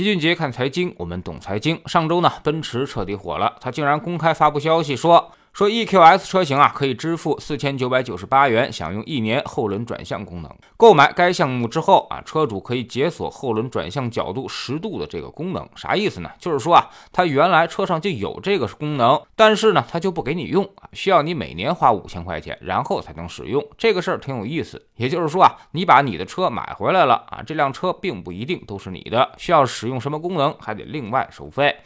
齐俊杰看财经，我们懂财经。上周呢，奔驰彻底火了，他竟然公开发布消息说。说 EQS 车型啊，可以支付四千九百九十八元，享用一年后轮转向功能。购买该项目之后啊，车主可以解锁后轮转向角度十度的这个功能。啥意思呢？就是说啊，他原来车上就有这个功能，但是呢，他就不给你用啊，需要你每年花五千块钱，然后才能使用。这个事儿挺有意思。也就是说啊，你把你的车买回来了啊，这辆车并不一定都是你的，需要使用什么功能还得另外收费。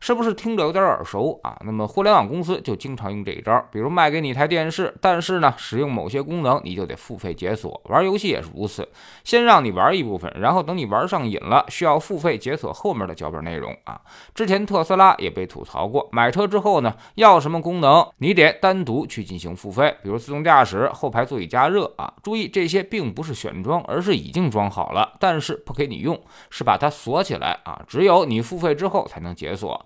是不是听着有点耳熟啊？那么互联网公司就经常用这一招，比如卖给你一台电视，但是呢，使用某些功能你就得付费解锁。玩游戏也是如此，先让你玩一部分，然后等你玩上瘾了，需要付费解锁后面的脚本内容啊。之前特斯拉也被吐槽过，买车之后呢，要什么功能你得单独去进行付费，比如自动驾驶、后排座椅加热啊。注意，这些并不是选装，而是已经装好了，但是不给你用，是把它锁起来啊，只有你付费之后才能解锁。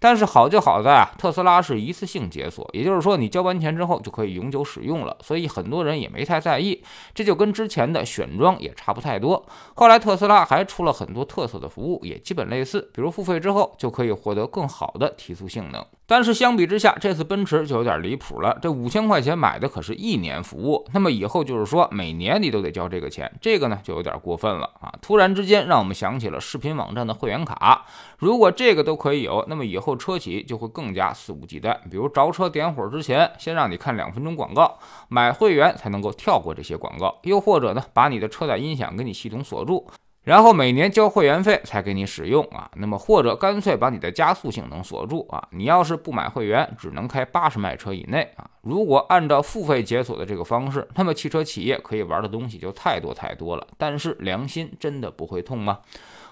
但是好就好在啊，特斯拉是一次性解锁，也就是说你交完钱之后就可以永久使用了，所以很多人也没太在意。这就跟之前的选装也差不太多。后来特斯拉还出了很多特色的服务，也基本类似，比如付费之后就可以获得更好的提速性能。但是相比之下，这次奔驰就有点离谱了。这五千块钱买的可是一年服务，那么以后就是说每年你都得交这个钱，这个呢就有点过分了啊！突然之间让我们想起了视频网站的会员卡，如果这个都可以有，那么以后车企就会更加肆无忌惮。比如着车点火之前，先让你看两分钟广告，买会员才能够跳过这些广告；又或者呢，把你的车载音响给你系统锁住。然后每年交会员费才给你使用啊，那么或者干脆把你的加速性能锁住啊，你要是不买会员，只能开八十迈车以内啊。如果按照付费解锁的这个方式，那么汽车企业可以玩的东西就太多太多了。但是良心真的不会痛吗？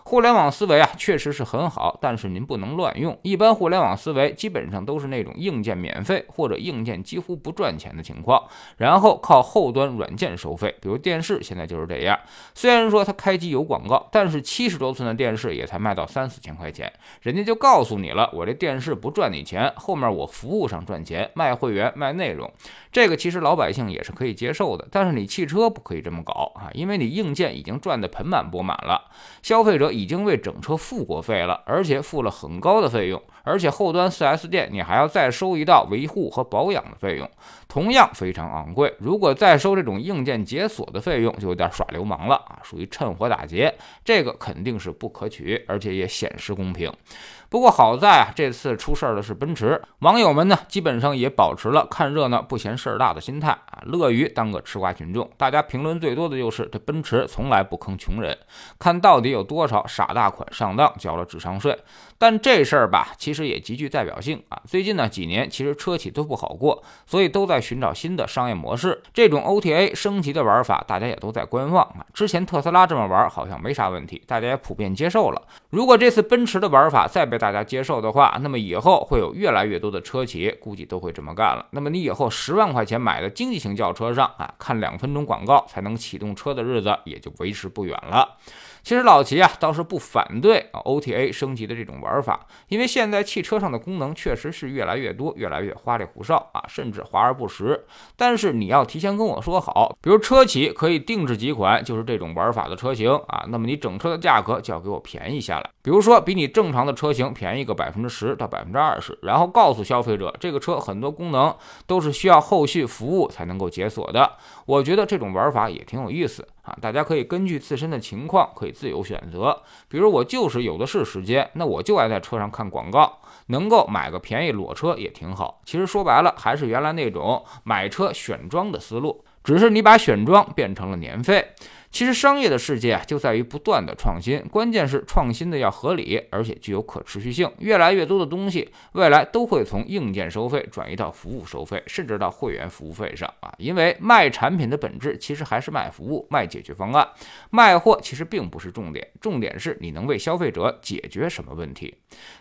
互联网思维啊，确实是很好，但是您不能乱用。一般互联网思维基本上都是那种硬件免费或者硬件几乎不赚钱的情况，然后靠后端软件收费。比如电视现在就是这样，虽然说它开机有广告，但是七十多寸的电视也才卖到三四千块钱，人家就告诉你了，我这电视不赚你钱，后面我服务上赚钱，卖会员卖内容。这个其实老百姓也是可以接受的，但是你汽车不可以这么搞啊，因为你硬件已经赚得盆满钵满了，消费者。已经为整车付过费了，而且付了很高的费用，而且后端 4S 店你还要再收一道维护和保养的费用，同样非常昂贵。如果再收这种硬件解锁的费用，就有点耍流氓了啊，属于趁火打劫，这个肯定是不可取，而且也显示公平。不过好在啊，这次出事儿的是奔驰，网友们呢基本上也保持了看热闹不嫌事儿大的心态啊，乐于当个吃瓜群众。大家评论最多的就是这奔驰从来不坑穷人，看到底有多少傻大款上当交了智商税。但这事儿吧，其实也极具代表性啊。最近呢几年，其实车企都不好过，所以都在寻找新的商业模式。这种 OTA 升级的玩法，大家也都在观望啊。之前特斯拉这么玩好像没啥问题，大家也普遍接受了。如果这次奔驰的玩法再被大家接受的话，那么以后会有越来越多的车企估计都会这么干了。那么你以后十万块钱买的经济型轿车上啊，看两分钟广告才能启动车的日子也就维持不远了。其实老齐啊倒是不反对 OTA 升级的这种玩法，因为现在汽车上的功能确实是越来越多，越来越花里胡哨啊，甚至华而不实。但是你要提前跟我说好，比如车企可以定制几款就是这种玩法的车型啊，那么你整车的价格就要给我便宜下来，比如说比你正常的车型便宜个百分之十到百分之二十，然后告诉消费者这个车很多功能都是需要后续服务才能够解锁的。我觉得这种玩法也挺有意思。啊，大家可以根据自身的情况可以自由选择。比如我就是有的是时间，那我就爱在车上看广告，能够买个便宜裸车也挺好。其实说白了还是原来那种买车选装的思路，只是你把选装变成了年费。其实商业的世界啊，就在于不断的创新，关键是创新的要合理，而且具有可持续性。越来越多的东西，未来都会从硬件收费转移到服务收费，甚至到会员服务费上啊。因为卖产品的本质其实还是卖服务、卖解决方案，卖货其实并不是重点，重点是你能为消费者解决什么问题。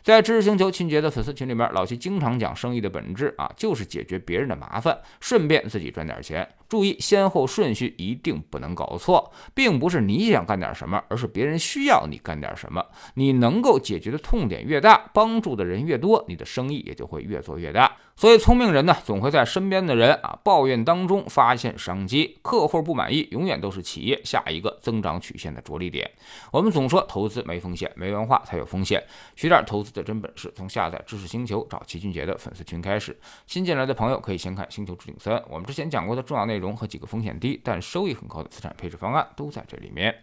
在知识星球秦杰的粉丝群里面，老齐经常讲生意的本质啊，就是解决别人的麻烦，顺便自己赚点钱。注意先后顺序一定不能搞错，并不是你想干点什么，而是别人需要你干点什么。你能够解决的痛点越大，帮助的人越多，你的生意也就会越做越大。所以，聪明人呢，总会在身边的人啊抱怨当中发现商机。客户不满意，永远都是企业下一个增长曲线的着力点。我们总说投资没风险，没文化才有风险。学点投资的真本事，从下载知识星球找齐俊杰的粉丝群开始。新进来的朋友可以先看《星球置顶三》，我们之前讲过的重要内容和几个风险低但收益很高的资产配置方案都在这里面。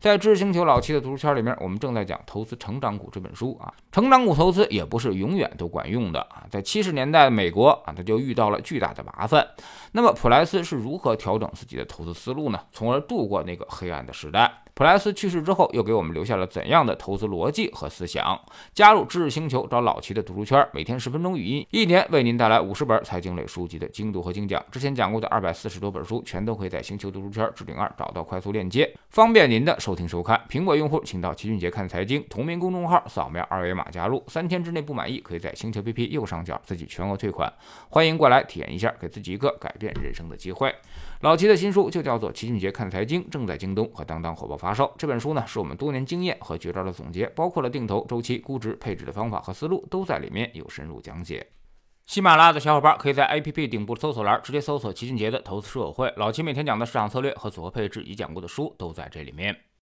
在知识星球老七的读书圈里面，我们正在讲《投资成长股》这本书啊。成长股投资也不是永远都管用的啊，在七十年代美美国啊，他就遇到了巨大的麻烦。那么普莱斯是如何调整自己的投资思路呢？从而度过那个黑暗的时代？普莱斯去世之后，又给我们留下了怎样的投资逻辑和思想？加入知识星球，找老齐的读书圈，每天十分钟语音，一年为您带来五十本财经类书籍的精读和精讲。之前讲过的二百四十多本书，全都可以在星球读书圈置顶二找到快速链接，方便您的收听收看。苹果用户请到齐俊杰看财经同名公众号，扫描二维码加入，三天之内不满意，可以在星球 APP 右上角自己全额退款。欢迎过来体验一下，给自己一个改变人生的机会。老齐的新书就叫做《齐俊杰看财经》，正在京东和当当火爆发售。这本书呢，是我们多年经验和绝招的总结，包括了定投、周期、估值、配置的方法和思路，都在里面有深入讲解。喜马拉雅的小伙伴可以在 APP 顶部搜索栏直接搜索齐俊杰的投资书友会，老齐每天讲的市场策略和组合配置已讲过的书都在这里面。